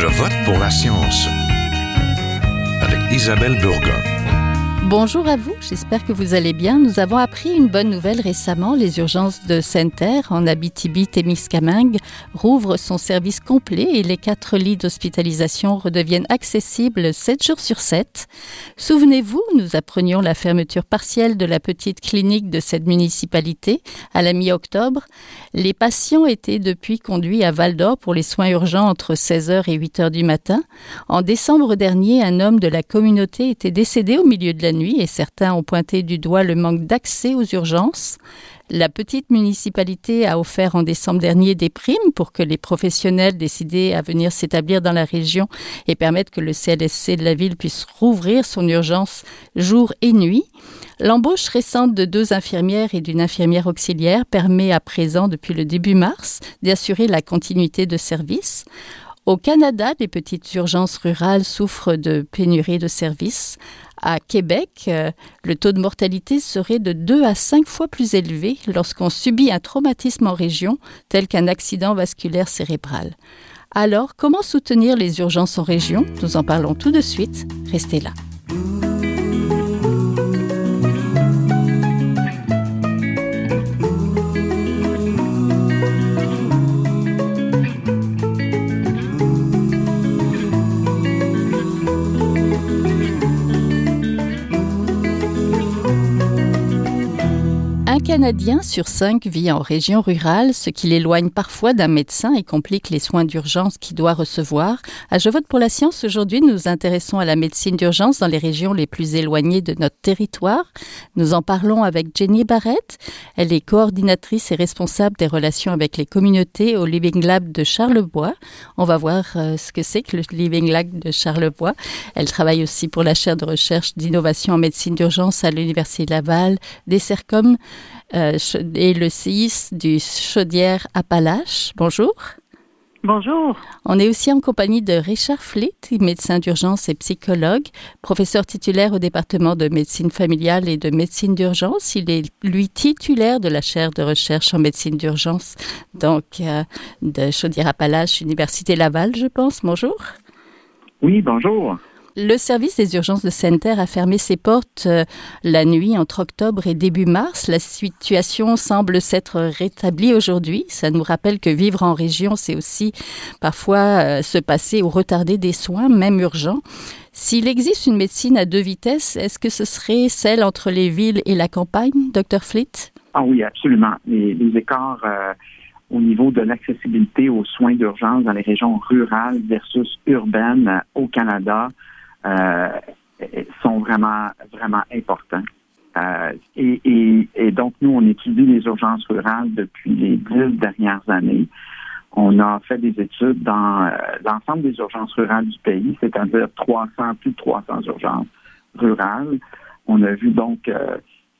Je vote pour la science avec Isabelle Burgon. Bonjour à vous, j'espère que vous allez bien. Nous avons appris une bonne nouvelle récemment. Les urgences de Sainte-Terre, en Abitibi-Témiscamingue, rouvrent son service complet et les quatre lits d'hospitalisation redeviennent accessibles 7 jours sur 7. Souvenez-vous, nous apprenions la fermeture partielle de la petite clinique de cette municipalité à la mi-octobre. Les patients étaient depuis conduits à Val d'Or pour les soins urgents entre 16h et 8h du matin. En décembre dernier, un homme de la communauté était décédé au milieu de la nuit et certains ont pointé du doigt le manque d'accès aux urgences. La petite municipalité a offert en décembre dernier des primes pour que les professionnels décidés à venir s'établir dans la région et permettre que le CLSC de la ville puisse rouvrir son urgence jour et nuit. L'embauche récente de deux infirmières et d'une infirmière auxiliaire permet à présent, depuis le début mars, d'assurer la continuité de service. Au Canada, les petites urgences rurales souffrent de pénurie de services. À Québec, euh, le taux de mortalité serait de 2 à 5 fois plus élevé lorsqu'on subit un traumatisme en région, tel qu'un accident vasculaire cérébral. Alors, comment soutenir les urgences en région? Nous en parlons tout de suite. Restez là. Canadien sur cinq vit en région rurale, ce qui l'éloigne parfois d'un médecin et complique les soins d'urgence qu'il doit recevoir. À Je vote pour la science, aujourd'hui, nous nous intéressons à la médecine d'urgence dans les régions les plus éloignées de notre territoire. Nous en parlons avec Jenny Barrett. Elle est coordinatrice et responsable des relations avec les communautés au Living Lab de Charlebois. On va voir euh, ce que c'est que le Living Lab de Charlebois. Elle travaille aussi pour la chaire de recherche d'innovation en médecine d'urgence à l'Université Laval, des CERCOM. Euh, et le CIS du Chaudière-Appalaches. Bonjour. Bonjour. On est aussi en compagnie de Richard Flitt, médecin d'urgence et psychologue, professeur titulaire au département de médecine familiale et de médecine d'urgence. Il est, lui, titulaire de la chaire de recherche en médecine d'urgence, donc euh, de Chaudière-Appalaches, Université Laval, je pense. Bonjour. Oui, bonjour. Le service des urgences de Sainte-Terre a fermé ses portes euh, la nuit entre octobre et début mars. La situation semble s'être rétablie aujourd'hui. Ça nous rappelle que vivre en région, c'est aussi parfois euh, se passer ou retarder des soins, même urgents. S'il existe une médecine à deux vitesses, est-ce que ce serait celle entre les villes et la campagne, Dr. Flitt? Ah oui, absolument. Les, écarts euh, au niveau de l'accessibilité aux soins d'urgence dans les régions rurales versus urbaines au Canada sont vraiment, vraiment importants. Euh, et, donc, nous, on étudie les urgences rurales depuis les dix dernières années. On a fait des études dans euh, l'ensemble des urgences rurales du pays, c'est-à-dire 300, plus de 300 urgences rurales. On a vu donc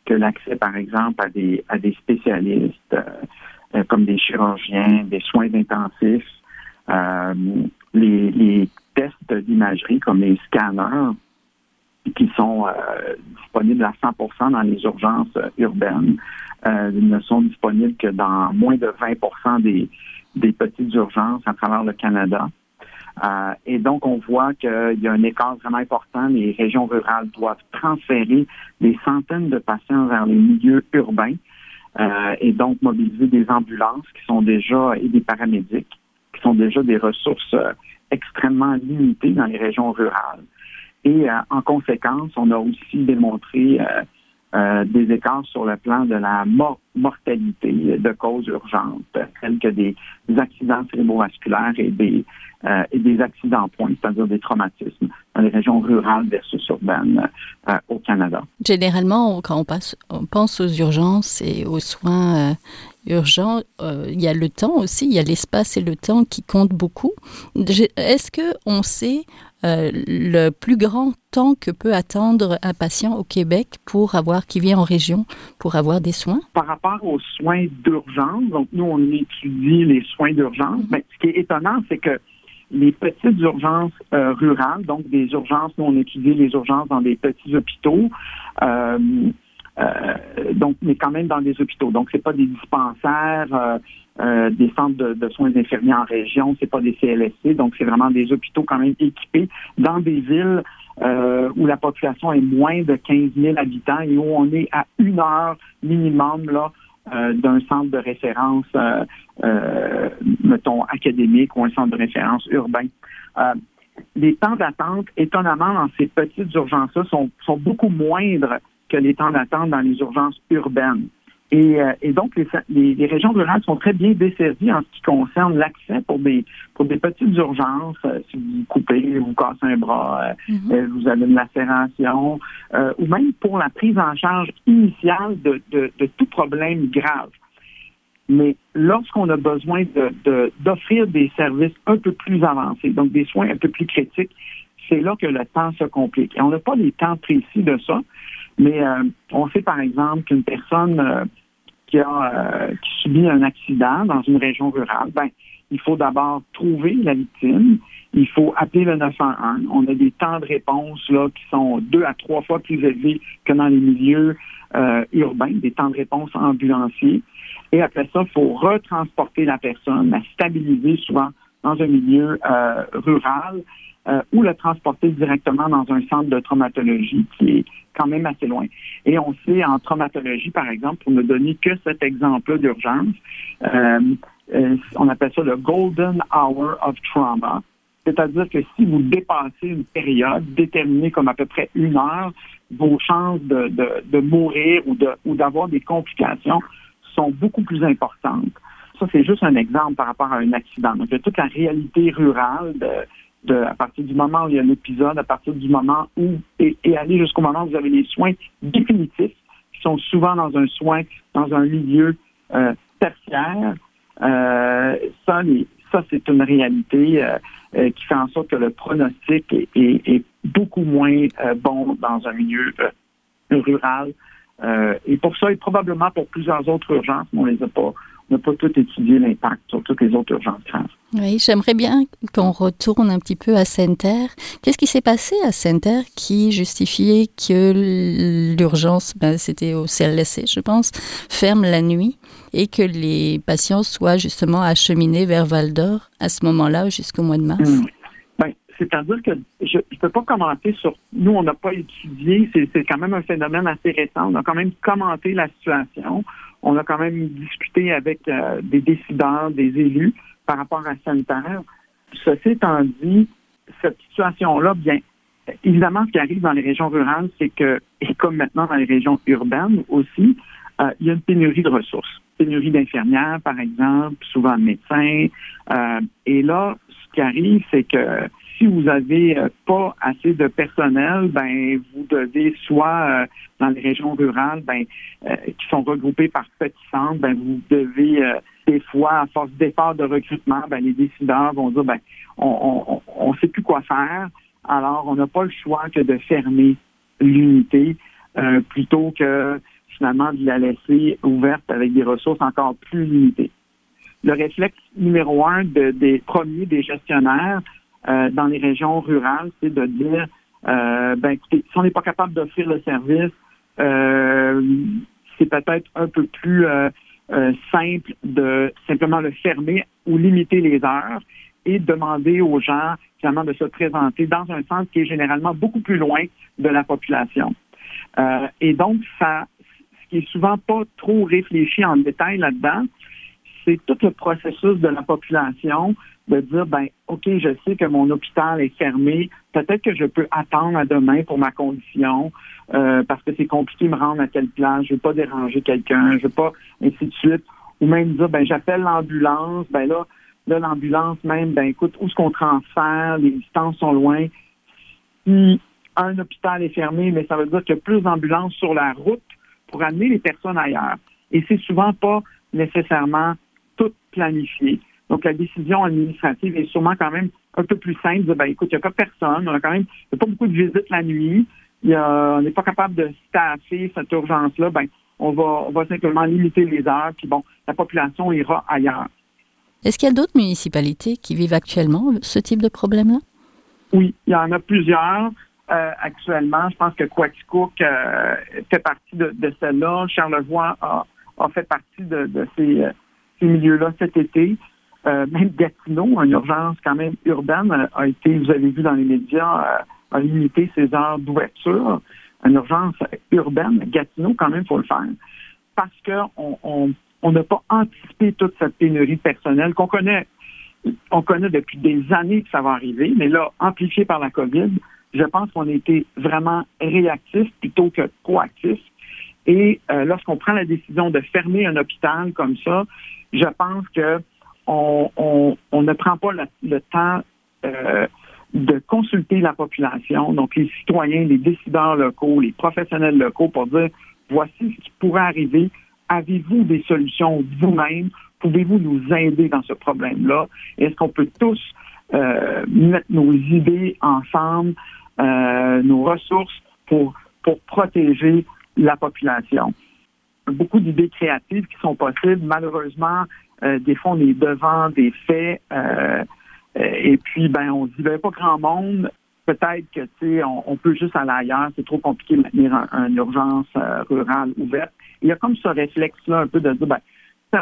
que l'accès, par exemple, à des, à des spécialistes comme des chirurgiens, des soins intensifs, les tests d'imagerie comme les scanners qui sont euh, disponibles à 100% dans les urgences euh, urbaines euh, ne sont disponibles que dans moins de 20 des, des petites urgences à travers le Canada. et donc, on voit qu'il y a un écart vraiment important. Les régions rurales doivent transférer des centaines de patients vers les milieux urbains et donc mobiliser des ambulances qui sont déjà et des paramédics qui sont déjà des ressources extrêmement limité dans les régions rurales. Et euh, en conséquence, on a aussi démontré euh, euh, des écarts sur le plan de la mortalité de causes urgentes, tels que des, accidents cérébrovasculaires et des, et des accidents points, c'est-à-dire des traumatismes dans les régions rurales versus urbaines au Canada. Généralement, quand on, passe, on pense aux urgences et aux soins urgent, euh, il y a le temps aussi, il y a l'espace et le temps qui comptent beaucoup. Est-ce que on sait euh, le plus grand temps que peut attendre un patient au Québec pour avoir, qui vient en région, pour avoir des soins? Par rapport aux soins d'urgence, donc nous, on étudie les soins d'urgence, mais ce qui est étonnant, c'est que les petites urgences euh, rurales, donc des urgences, nous, on étudie les urgences dans des petits hôpitaux, euh, donc, mais quand même dans des hôpitaux. Donc, c'est pas des dispensaires, euh, euh, des centres de, soins infirmiers en région, c'est pas des CLSC, donc c'est vraiment des hôpitaux quand même équipés dans des villes euh, où la population est moins de 15 000 habitants et où on est à une heure minimum là euh, d'un centre de référence, mettons académique ou un centre de référence urbain. les temps d'attente, étonnamment, dans ces petites urgences-là, sont, sont beaucoup moindres que les temps d'attente dans les urgences urbaines. Et, euh, et donc, les, les, régions rurales sont très bien desservies en ce qui concerne l'accès pour des pour des petites urgences. Euh, si vous coupez, vous cassez un bras, euh, mm-hmm. vous avez une lacération, ou même pour la prise en charge initiale de, de, de tout problème grave. Mais lorsqu'on a besoin de, d'offrir des services un peu plus avancés, donc des soins un peu plus critiques, c'est là que le temps se complique. Et on n'a pas les temps précis de ça, mais on sait par exemple qu'une personne qui a euh, qui subit un accident dans une région rurale, ben, il faut d'abord trouver la victime, il faut appeler le 911. On a des temps de réponse là qui sont deux à trois fois plus élevés que dans les milieux euh, urbains, des temps de réponse ambulanciers. Et après ça, il faut retransporter la personne, la stabiliser souvent dans un milieu euh, rural euh, ou le transporter directement dans un centre de traumatologie qui est quand même assez loin. Et on sait en traumatologie, par exemple, pour ne donner que cet exemple d'urgence, euh, euh, on appelle ça le golden hour of trauma. C'est-à-dire que si vous dépassez une période déterminée comme à peu près une heure, vos chances de, de, de mourir ou, de, ou d'avoir des complications sont beaucoup plus importantes. Ça, c'est juste un exemple par rapport à un accident. Donc, toute la réalité rurale à partir du moment où il y a un épisode, à partir du moment où, et, aller jusqu'au moment où vous avez les soins définitifs, qui sont souvent dans un soin, dans un milieu euh, tertiaire, euh, ça, c'est une réalité euh, qui fait en sorte que le pronostic est, beaucoup moins bon dans un milieu rural. Et pour ça, et probablement pour plusieurs autres urgences, mais on les a pas, n'a pas tout étudié l'impact sur toutes les autres urgences graves. Oui, j'aimerais bien qu'on retourne un petit peu à Sainte-Terre. Qu'est-ce qui s'est passé à Sainte-Terre qui justifiait que l'urgence, ben, c'était au CLSC, je pense, ferme la nuit et que les patients soient justement acheminés vers Val d'Or à ce moment-là jusqu'au mois de mars? Mmh. C'est-à-dire que je ne peux pas commenter sur. Nous, on n'a pas étudié, c'est quand même un phénomène assez récent. On a quand même commenté la situation on a quand même discuté avec euh, des décideurs, des élus par rapport à sanitaire. Ceci étant dit, cette situation-là, bien, évidemment, ce qui arrive dans les régions rurales, c'est que, et comme maintenant dans les régions urbaines aussi, euh, il y a une pénurie de ressources. Pénurie d'infirmières, par exemple, souvent de médecins. Euh, et là, ce qui arrive, c'est que si vous avez euh, pas assez de personnel, ben vous devez soit euh, dans les régions rurales, ben euh, qui sont regroupées par petits centres, ben vous devez des fois, à force d'efforts de recrutement, ben les décideurs vont dire ben on on, sait plus quoi faire, alors on n'a pas le choix que de fermer l'unité plutôt que finalement de la laisser ouverte avec des ressources encore plus limitées. Le réflexe numéro un des premiers des gestionnaires, euh, dans les régions rurales, c'est de dire, euh, ben écoutez, si on n'est pas capable d'offrir le service, euh, c'est peut-être un peu plus simple de simplement le fermer ou limiter les heures et demander aux gens finalement de se présenter dans un centre qui est généralement beaucoup plus loin de la population. et donc, ça, ce qui est souvent pas trop réfléchi en détail là-dedans, c'est tout le processus de la population de dire, ben, OK, je sais que mon hôpital est fermé, peut-être que je peux attendre à demain pour ma condition, euh, parce que c'est compliqué de me rendre à telle place, je veux pas déranger quelqu'un, je veux pas, ainsi de suite. Ou même dire, ben, j'appelle l'ambulance, ben là, là, l'ambulance même, ben, écoute, où est-ce qu'on transfère, les distances sont loin. Si un hôpital est fermé, mais ça veut dire qu'il y a plus d'ambulances sur la route pour amener les personnes ailleurs. Et c'est souvent pas nécessairement tout planifié. Donc, la décision administrative est sûrement quand même un peu plus simple. De, ben, écoute, il n'y a pas personne. On a quand même, il n'y a pas beaucoup de visites la nuit. Il y a, on n'est pas capable de staffer cette urgence-là. Ben, on va, on va simplement limiter les heures. Puis bon, la population ira ailleurs. Est-ce qu'il y a d'autres municipalités qui vivent actuellement ce type de problème-là? Oui, il y en a plusieurs. Euh, actuellement, je pense que Quaticook euh, fait partie de, de celle-là. Charlevoix a, a, fait partie de, de ces, ces milieux-là cet été. Euh, même Gatineau, une urgence quand même urbaine, a été, vous avez vu dans les médias, euh, a limité ses heures d'ouverture. Une urgence urbaine, Gatineau, quand même, faut le faire. Parce qu'on on, on n'a pas anticipé toute cette pénurie personnelle qu'on connaît. On connaît depuis des années que ça va arriver, mais là, amplifié par la COVID, je pense qu'on a été vraiment réactif plutôt que proactif. Et euh, lorsqu'on prend la décision de fermer un hôpital comme ça, je pense que on, ne prend pas le, temps euh, de consulter la population, donc les citoyens, les décideurs locaux, les professionnels locaux, pour dire voici ce qui pourrait arriver. Avez-vous des solutions vous-même? Pouvez-vous nous aider dans ce problème-là? Est-ce qu'on peut tous euh, mettre nos idées ensemble, euh, nos ressources pour, pour protéger la population? Beaucoup d'idées créatives qui sont possibles. Malheureusement, des fois, on est devant des faits. Euh, et puis, ben, on dit, ben, pas grand monde. Peut-être que, tu sais, on, peut juste aller ailleurs. C'est trop compliqué de maintenir une urgence euh, rurale ouverte. Il y a comme ce réflexe-là un peu de dire, ben,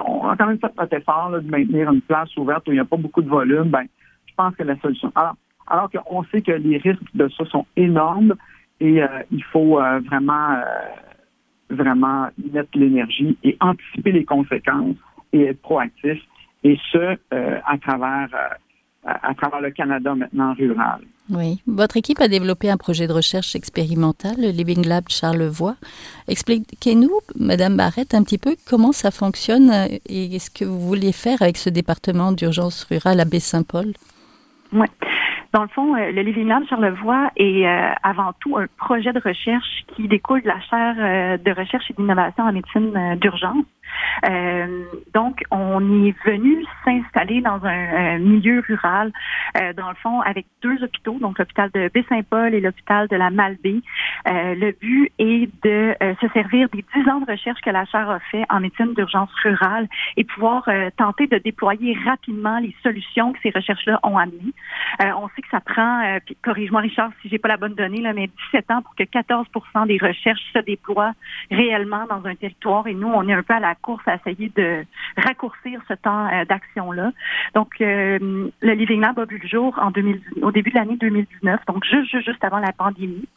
on a quand même fait notre effort de maintenir une place ouverte où il n'y a pas beaucoup de volume. Ben, je pense que la solution. Alors, alors qu'on sait que les risques de ça sont énormes et il faut vraiment, vraiment mettre l'énergie et anticiper les conséquences et être proactif, et ce, euh, à travers euh, à travers le Canada maintenant rural. Oui. Votre équipe a développé un projet de recherche expérimental, le Living Lab Charlevoix. Expliquez-nous, Madame Barrette, un petit peu comment ça fonctionne et ce que vous vouliez faire avec ce département d'urgence rurale à Baie-Saint-Paul. Oui. Dans le fond, euh, le Living Lab Charlevoix est avant tout un projet de recherche qui découle de la chaire de recherche et d'innovation en médecine d'urgence euh, donc, on est venu s'installer dans un, milieu rural, euh, dans le fond, avec deux hôpitaux, donc l'hôpital de Baie-Saint-Paul et l'hôpital de la Malbaie. Euh, le but est de se servir des dix ans de recherche que la chaire a fait en médecine d'urgence rurale et pouvoir tenter de déployer rapidement les solutions que ces recherches-là ont amenées. on sait que ça prend, corrige-moi Richard si j'ai pas la bonne donnée, là, mais 17 ans pour que 14% des recherches se déploient réellement dans un territoire et nous, on est un peu à la à essayer de raccourcir ce temps euh, d'action-là. Donc, euh, le Living Lab a vu le jour en 2000, au début de l'année 2019, donc juste, juste, avant la pandémie.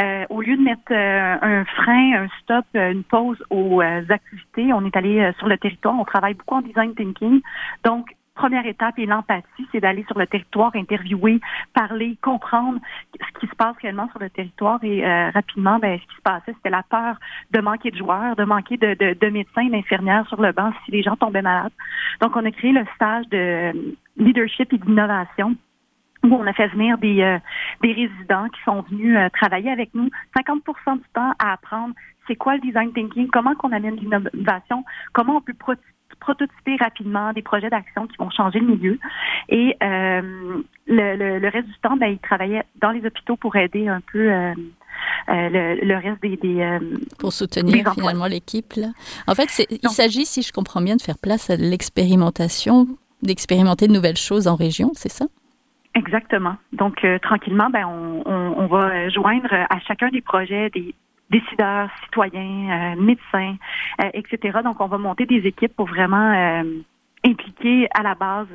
Euh, au lieu de mettre un frein, un stop, une pause aux activités, on est allé sur le territoire. On travaille beaucoup en design thinking. Donc, première étape est l'empathie, c'est d'aller sur le territoire, interviewer, parler, comprendre ce qui se passe réellement sur le territoire. Et euh, rapidement, ben, ce qui se passait, c'était la peur de manquer de joueurs, de manquer de, de, de médecins, d'infirmières sur le banc si les gens tombaient malades. Donc, on a créé le stage de leadership et d'innovation où on a fait venir des, euh, des résidents qui sont venus euh, travailler avec nous 50 du temps à apprendre c'est quoi le design thinking, comment qu'on amène l'innovation, comment on peut prototyper rapidement des projets d'action qui vont changer le milieu. Et euh, le, le, reste du temps, ben, ils travaillaient dans les hôpitaux pour aider un peu euh, euh, le, reste des, des pour soutenir finalement l'équipe. En fait, il s'agit, si je comprends bien, de faire place à l'expérimentation, d'expérimenter de nouvelles choses en région, c'est ça? Exactement. Donc, tranquillement, ben, on, on, on, va joindre à chacun des projets des, décideurs, citoyens, euh, médecins, euh, etc. Donc, on va monter des équipes pour vraiment euh, impliquer à la base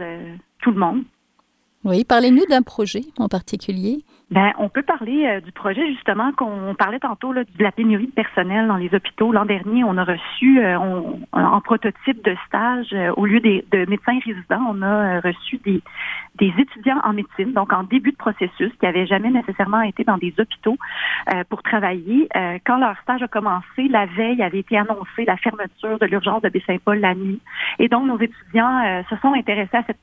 tout le monde. Oui, parlez-nous d'un projet en particulier. Ben, on peut parler du projet justement qu'on parlait tantôt là, de la pénurie de personnel dans les hôpitaux. L'an dernier, on a reçu en prototype de stage, au lieu des, de médecins résidents, on a reçu des, des étudiants en médecine, donc en début de processus, qui n'avaient jamais nécessairement été dans des hôpitaux euh, pour travailler. Euh, quand leur stage a commencé, la veille avait été annoncée la fermeture de l'urgence de Baie-Saint-Paul la nuit. Et donc, nos étudiants euh, se sont intéressés à cette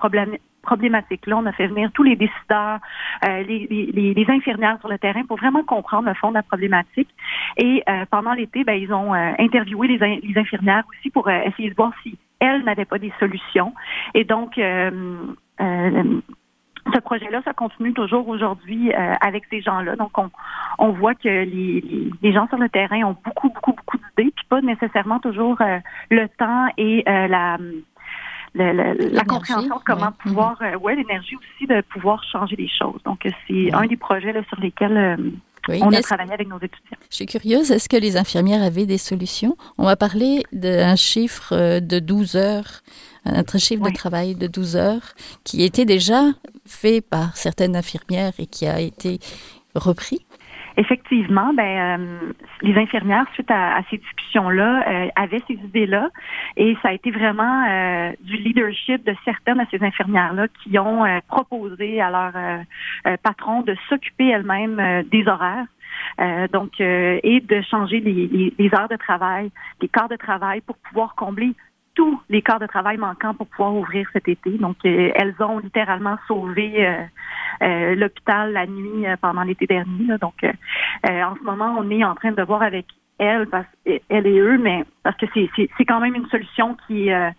problématique-là. On a fait venir tous les décideurs, les, les, les, infirmières sur le terrain pour vraiment comprendre le fond de la problématique. Et pendant l'été, ben, ils ont interviewé les, infirmières aussi pour essayer de voir si elles n'avaient pas des solutions. Et donc, euh, ce projet-là, ça continue toujours aujourd'hui euh, avec ces gens-là. Donc, on, on voit que les, gens sur le terrain ont beaucoup, beaucoup, beaucoup d'idées, puis pas nécessairement toujours euh, le temps et la, la, compréhension de comment pouvoir, ouais, l'énergie aussi de pouvoir changer les choses. Donc, c'est un des projets là, sur lesquels on a travaillé avec nos étudiants. Je suis curieuse, est-ce que les infirmières avaient des solutions? On va parler d'un chiffre euh, de 12 heures, un chiffre de travail de 12 heures qui était déjà fait par certaines infirmières et qui a été repris. Effectivement, ben, euh, les infirmières, suite à, ces discussions-là, euh, avaient ces idées-là et ça a été vraiment euh, du leadership de certaines de ces infirmières-là qui ont proposé à leur patron de s'occuper elles-mêmes des horaires. donc, et de changer les, les, heures de travail, les quarts de travail pour pouvoir combler tous les quarts de travail manquants pour pouvoir ouvrir cet été. Donc, elles ont littéralement sauvé euh, l'hôpital la nuit euh, pendant l'été dernier. Donc, euh, en ce moment, on est en train de voir avec elle, parce, elle et eux, mais parce que c'est quand même une solution qui est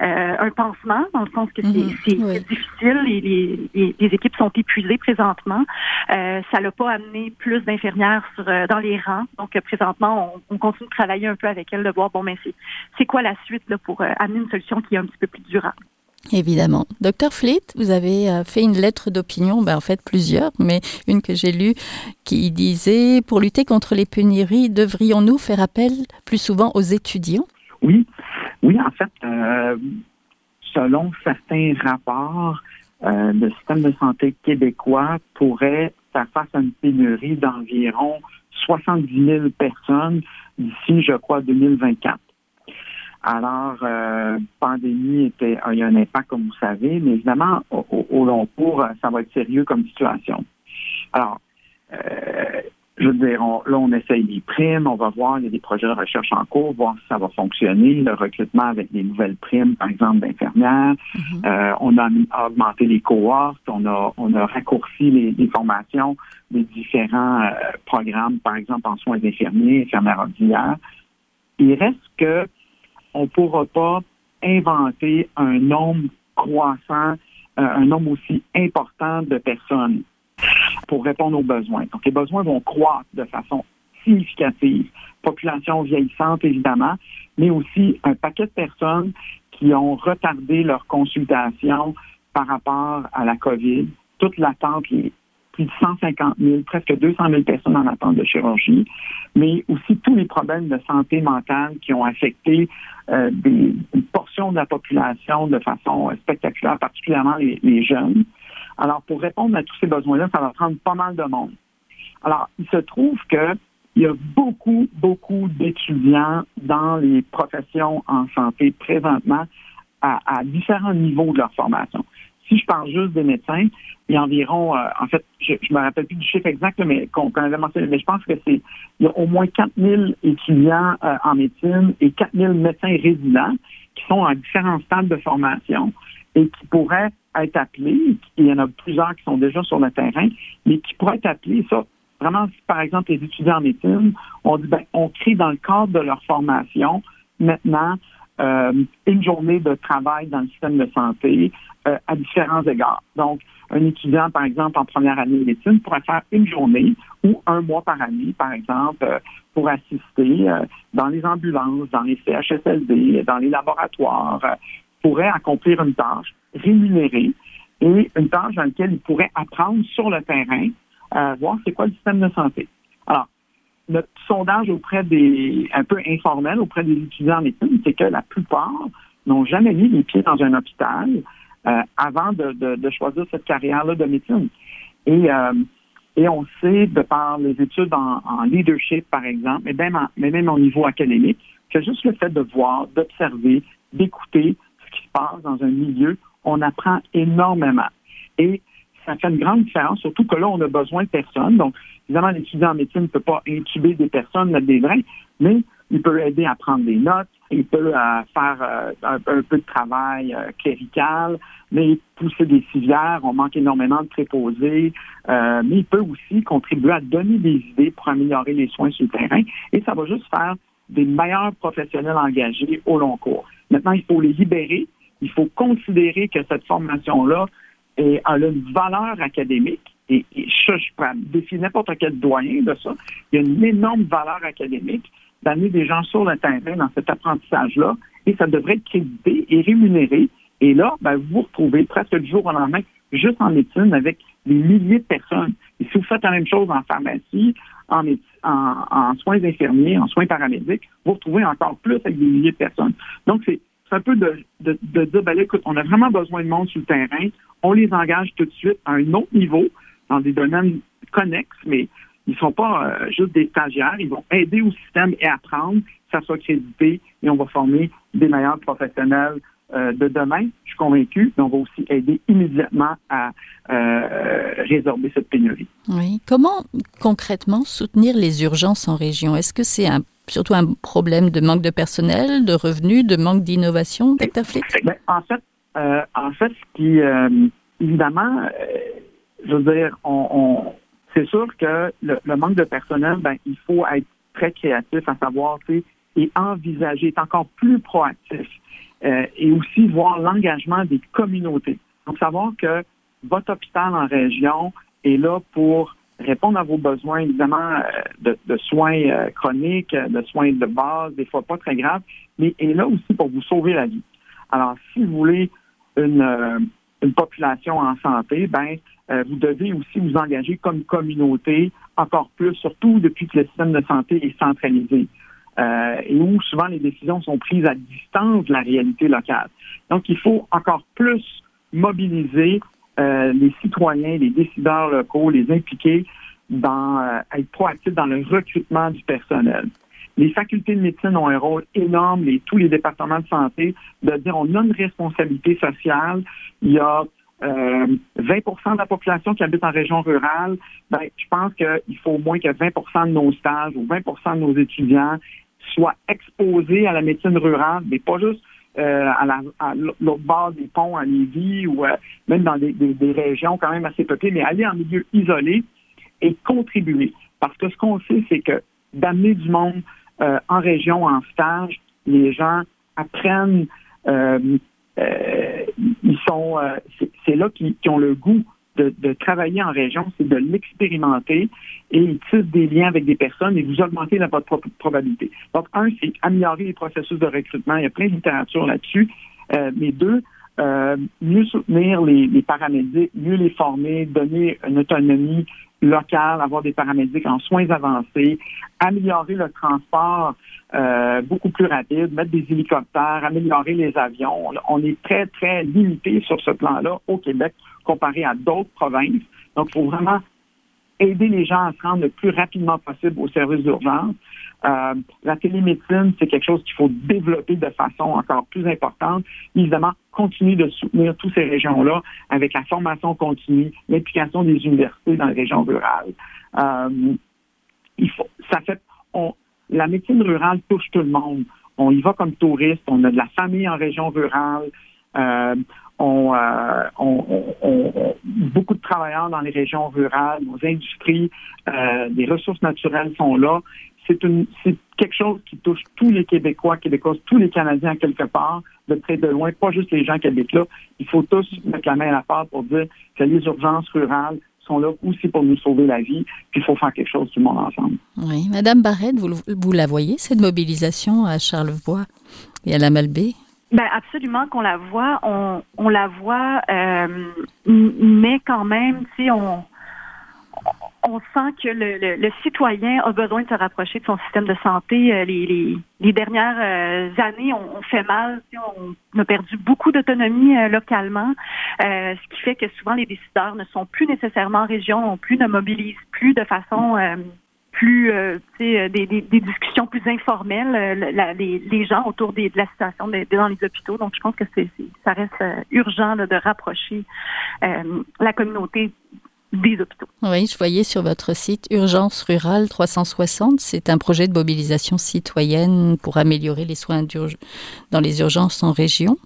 un pansement, dans le sens que c'est mhm. difficile. Les, les, les, équipes sont épuisées présentement. ça l'a pas amené plus d'infirmières dans les rangs. Donc présentement, on, on, continue de travailler un peu avec elle, de voir bon, mais c'est quoi la suite là, pour amener une solution qui est un petit peu plus durable. Évidemment. Docteur Fleet, vous avez euh, fait une lettre d'opinion, ben en fait plusieurs, mais une que j'ai lue qui disait Pour lutter contre les pénuries, devrions-nous faire appel plus souvent aux étudiants? Oui, oui, en fait, euh, selon certains rapports, euh, le système de santé québécois pourrait faire face à une pénurie d'environ 70 000 personnes d'ici, je crois, 2024. Alors, euh, pandémie était, a eu un impact, comme vous savez, mais évidemment, au, long cours, ça va être sérieux comme situation. Alors, euh, je veux dire, là, on essaye des primes, on va voir, il y a des projets de recherche en cours, voir si ça va fonctionner, le recrutement avec des nouvelles primes, par exemple, d'infirmières. Mm-hmm. euh, on a augmenté les cohortes, on a, on a raccourci les, formations des différents euh, programmes, par exemple, en soins d'infirmiers, infirmières ordinaires. Il reste que on ne pourra pas inventer un nombre croissant, euh, un nombre aussi important de personnes pour répondre aux besoins. Donc, les besoins vont croître de façon significative. Population vieillissante, évidemment, mais aussi un paquet de personnes qui ont retardé leur consultation par rapport à la COVID. Toute l'attente, plus de 150 000, presque 200 000 personnes en attente de chirurgie, mais aussi tous les problèmes de santé mentale qui ont affecté euh, des, portions de la population de façon spectaculaire, particulièrement les, jeunes. Alors, pour répondre à tous ces besoins-là, ça va prendre pas mal de monde. Alors, il se trouve que il y a beaucoup, beaucoup d'étudiants dans les professions en santé présentement à différents niveaux de leur formation. Si je parle juste des médecins, il y a environ, euh, en fait, je ne me rappelle plus du chiffre exact, mais qu'on avait mentionné, mais je pense que c'est il y a au moins 4000 étudiants euh, en médecine et 4000 médecins résidents qui sont à différents stades de formation et qui pourraient être appelés, il y en a plusieurs qui sont déjà sur le terrain, mais qui pourraient être appelés, ça, vraiment, par exemple les étudiants en médecine, on dit, ben, on crée dans le cadre de leur formation maintenant euh, une journée de travail dans le système de santé euh, à différents égards. Donc, un étudiant, par exemple, en première année de médecine pourrait faire une journée ou un mois par année, par exemple, euh, pour assister dans les ambulances, dans les CHSLD, dans les laboratoires, pourrait accomplir une tâche rémunérée et une tâche dans laquelle il pourrait apprendre sur le terrain, voir c'est quoi le système de santé. Notre sondage auprès des, un peu informel auprès des étudiants en médecine, c'est que la plupart n'ont jamais mis les pieds dans un hôpital euh, avant de, de, choisir cette carrière-là de médecine. Et, euh, et on sait, de par les études en, en leadership, par exemple, mais même, mais même au niveau académique, que juste le fait de voir, d'observer, d'écouter ce qui se passe dans un milieu, on apprend énormément. Et ça fait une grande différence, surtout que là, on a besoin de personnes. Donc, évidemment, l'étudiant en médecine ne peut pas intuber des personnes, mettre des drains, mais il peut aider à prendre des notes, il peut euh, faire euh, un, peu de travail euh, clérical, mais pousser des civières, on manque énormément de préposés, mais il peut aussi contribuer à donner des idées pour améliorer les soins sur le terrain, et ça va juste faire des meilleurs professionnels engagés au long cours. Maintenant, il faut les libérer, il faut considérer que cette formation-là et elle a une valeur académique. Et, je, je peux définir n'importe quel doyen de ça. Il y a une énorme valeur académique d'amener des gens sur le terrain dans cet apprentissage-là. Et ça devrait être crédité et rémunéré. Et là, ben, vous vous retrouvez presque du jour au lendemain juste en médecine avec des milliers de personnes. Et si vous faites la même chose en pharmacie, en, en, soins infirmiers, en soins paramédics, vous retrouvez encore plus avec des milliers de personnes. Donc, c'est un peu de, de, dire, ben, écoute, on a vraiment besoin de monde sur le terrain, on les engage tout de suite à un autre niveau, dans des domaines connexes, mais ils ne sont pas euh, juste des stagiaires, ils vont aider au système et apprendre, ça soit crédité, et on va former des meilleurs professionnels euh, de demain, je suis convaincu, mais on va aussi aider immédiatement à euh, résorber cette pénurie. Oui. Comment concrètement soutenir les urgences en région? Est-ce que c'est un, surtout un problème de manque de personnel, de revenus, de manque d'innovation, Dr. Flick? Ben, en fait, euh, en fait, ce qui, évidemment, je veux dire, on, c'est sûr que le, manque de personnel, ben, il faut être très créatif à savoir, tu sais, et envisager, être encore plus proactif. Euh, et aussi voir l'engagement des communautés. Donc, savoir que votre hôpital en région est là pour répondre à vos besoins, évidemment, euh, de, soins euh, chroniques, de soins de base, des fois pas très graves, mais est là aussi pour vous sauver la vie. Alors, si vous voulez une, une population en santé, ben, vous devez aussi vous engager comme communauté encore plus, surtout depuis que le système de santé est centralisé euh, et où souvent les décisions sont prises à distance de la réalité locale. Donc, il faut encore plus mobiliser euh, les citoyens, les décideurs locaux, les impliquer dans euh, être proactifs dans le recrutement du personnel. Les facultés de médecine ont un rôle énorme, et tous les départements de santé, de dire on a une responsabilité sociale. Il y a euh, 20% de la population qui habite en région rurale, ben, je pense qu'il faut au moins que 20% de nos stages ou 20% de nos étudiants soit exposé à la médecine rurale, mais pas juste euh, à l'autre bord des ponts à Lévis ou euh, même dans des, régions quand même assez peuplées, mais aller en milieu isolé et contribuer. Parce que ce qu'on sait, c'est que d'amener du monde euh, en région en stage, les gens apprennent, ils sont, c'est là qu'ils ont le goût de, travailler en région, c'est de l'expérimenter et ils tissent des liens avec des personnes et vous augmentez la votre probabilité. Donc, un, c'est améliorer les processus de recrutement. Il y a plein de littérature là-dessus. Euh, mais deux, euh, mieux soutenir les, les, paramédics, mieux les former, donner une autonomie locale, avoir des paramédics en soins avancés, améliorer le transport euh, beaucoup plus rapide, mettre des hélicoptères, améliorer les avions. On est très, très limité sur ce plan-là au Québec comparé à d'autres provinces. Donc, il faut vraiment aider les gens à se rendre le plus rapidement possible au service d'urgence. Euh, la télémédecine, c'est quelque chose qu'il faut développer de façon encore plus importante. Évidemment, continuer de soutenir toutes ces régions-là avec la formation continue, l'implication des universités dans les régions rurales. Euh, il faut, ça fait, la médecine rurale touche tout le monde. On y va comme touriste, on a de la famille en région rurale. Euh, euh, on, on, beaucoup de travailleurs dans les régions rurales, nos industries, euh, les ressources naturelles sont là. C'est quelque chose qui touche tous les Québécois, Québécoises, tous les Canadiens quelque part, de près de loin, pas juste les gens qui habitent là. Il faut tous mettre la main à la pâte pour dire que les urgences rurales sont là aussi pour nous sauver la vie, puis il faut faire quelque chose le monde ensemble. Oui. Madame Barrette, vous, vous la voyez, cette mobilisation à Charlevoix et à la Malbaie? Ben absolument qu'on la voit, on, on la voit, euh, mais quand même, si on on sent que le, le, citoyen a besoin de se rapprocher de son système de santé. Euh, les, les, les dernières euh, années ont, fait mal. On a perdu beaucoup d'autonomie localement, ce qui fait que souvent les décideurs ne sont plus nécessairement en région non plus, ne mobilisent plus de façon plus euh, euh, des, des, des, discussions plus informelles, euh, les, les, gens autour des, de la situation dans les hôpitaux. Donc, je pense que c'est, ça reste urgent de rapprocher la communauté des hôpitaux. Oui, je voyais sur votre site Urgence Rurale 360, c'est un projet de mobilisation citoyenne pour améliorer les soins dans les urgences en région.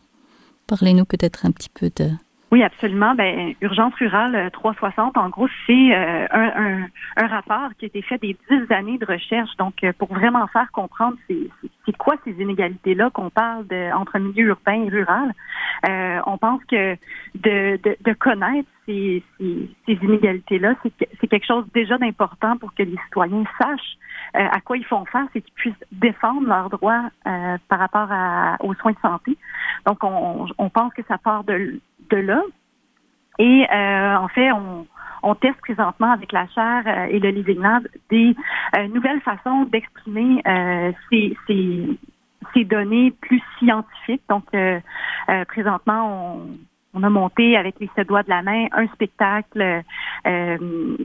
Parlez-nous peut-être un petit peu de, oui, absolument. Ben, Urgence rurale 360, euh, en gros, c'est euh, un, un, rapport qui a été fait des dix années de recherche. Donc, euh, pour vraiment faire comprendre c'est quoi ces inégalités-là qu'on parle de, entre milieu urbain et rural, on pense que de, de, de connaître ces, ces, ces inégalités-là, c'est quelque chose déjà d'important pour que les citoyens sachent à quoi ils font face et qu'ils puissent défendre leurs droits par rapport à, aux soins de santé. Donc, on, on pense que ça part de de là. Et euh, en fait, on, on teste présentement avec la chaire et le Living Lab des nouvelles façons d'exprimer ces, ces, ces, données plus scientifiques. Donc, présentement, on, on, a monté avec les sept doigts de la main un spectacle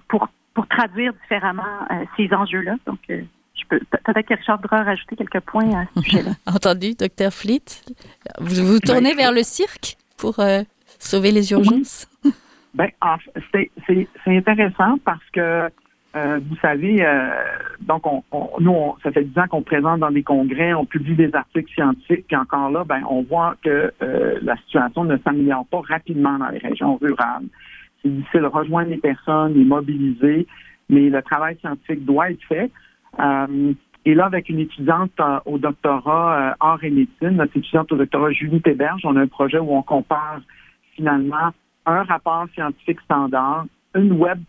pour pour traduire différemment ces enjeux-là. Donc, peut-être que Richard voudra rajouter quelques points à ce sujet-là. Entendu, docteur Fleet. Vous vous tournez ben, vers le cirque pour euh, sauver les urgences? Ben, c'est intéressant parce que euh, vous savez, euh, donc on, nous, ça fait dix ans qu'on présente dans des congrès, on publie des articles scientifiques, puis encore là, ben, on voit que la situation ne s'améliore pas rapidement dans les régions rurales. C'est difficile de rejoindre les personnes, les mobiliser, mais le travail scientifique doit être fait. Euh, et là, avec une étudiante euh, au doctorat euh, art et médecine, notre étudiante au doctorat Julie Téberge, on a un projet où on compare finalement un rapport scientifique standard, une web,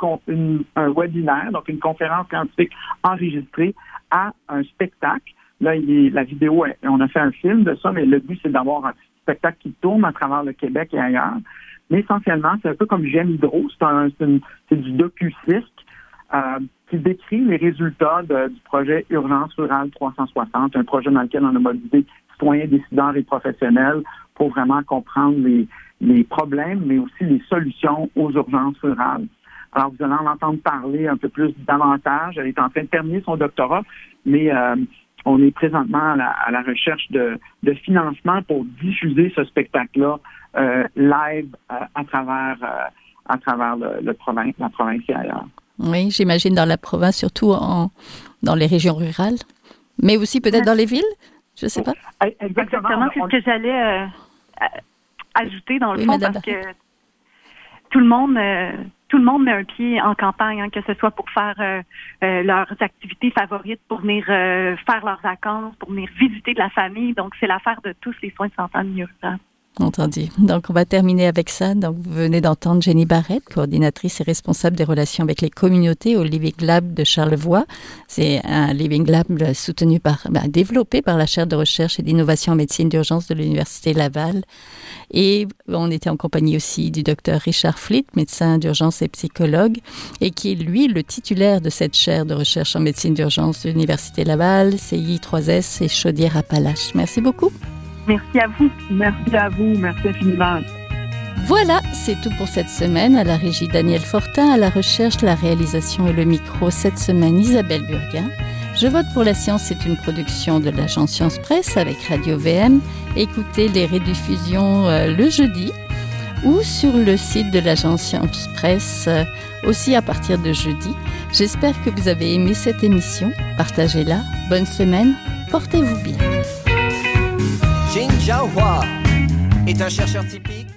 un webinaire, donc une conférence scientifique enregistrée à un spectacle. Là, il la vidéo, on a fait un film de ça, mais le but, c'est d'avoir un spectacle qui tourne à travers le Québec et ailleurs. Mais essentiellement, c'est un peu comme J'aime Hydro, c'est du docu-cirque. Euh, qui décrit les résultats du projet Urgence rurale 360, un projet dans lequel on a mobilisé citoyens, décideurs et professionnels pour vraiment comprendre les, les problèmes, mais aussi les solutions aux urgences rurales. Alors, vous allez en entendre parler un peu plus davantage. Elle est en train de terminer son doctorat, mais euh, on est présentement à la, recherche de, de, financement pour diffuser ce spectacle-là euh, live euh, à travers, à travers le, le province, la province et ailleurs. Oui, j'imagine dans la province, surtout en, dans les régions rurales, mais aussi peut-être dans les villes, je ne sais pas. Exactement, c'est ce que j'allais euh, ajouter dans le fond, parce que tout le monde... Euh, tout le monde met un pied en campagne, hein, que ce soit pour faire euh, leurs activités favorites, pour venir faire leurs vacances, pour venir visiter de la famille. Donc, c'est l'affaire de tous les soins de santé en milieu rural. Entendu. Donc, on va terminer avec ça. Donc, vous venez d'entendre Jenny Barrett, coordinatrice et responsable des relations avec les communautés au Living Lab de Charlevoix. C'est un Living Lab soutenu par, ben, développé par la chaire de recherche et d'innovation en médecine d'urgence de l'Université Laval. Et on était en compagnie aussi du docteur Richard Fleet, médecin d'urgence et psychologue, et qui est lui le titulaire de cette chaire de recherche en médecine d'urgence de l'Université Laval, CI3S et Chaudière-Appalaches. Merci beaucoup. Merci à vous. Merci à vous. Merci infiniment. Voilà, c'est tout pour cette semaine. À la régie Daniel Fortin, à la recherche, la réalisation et le micro cette semaine Isabelle Burguin. Je vote pour la science, c'est une production de l'agence Science Presse avec Radio VM. Écoutez les rediffusions euh, le jeudi ou sur le site de l'agence Science Presse euh, aussi à partir de jeudi. J'espère que vous avez aimé cette émission. Partagez-la. Bonne semaine. Portez-vous bien. Jin Jiahua est un chercheur typique.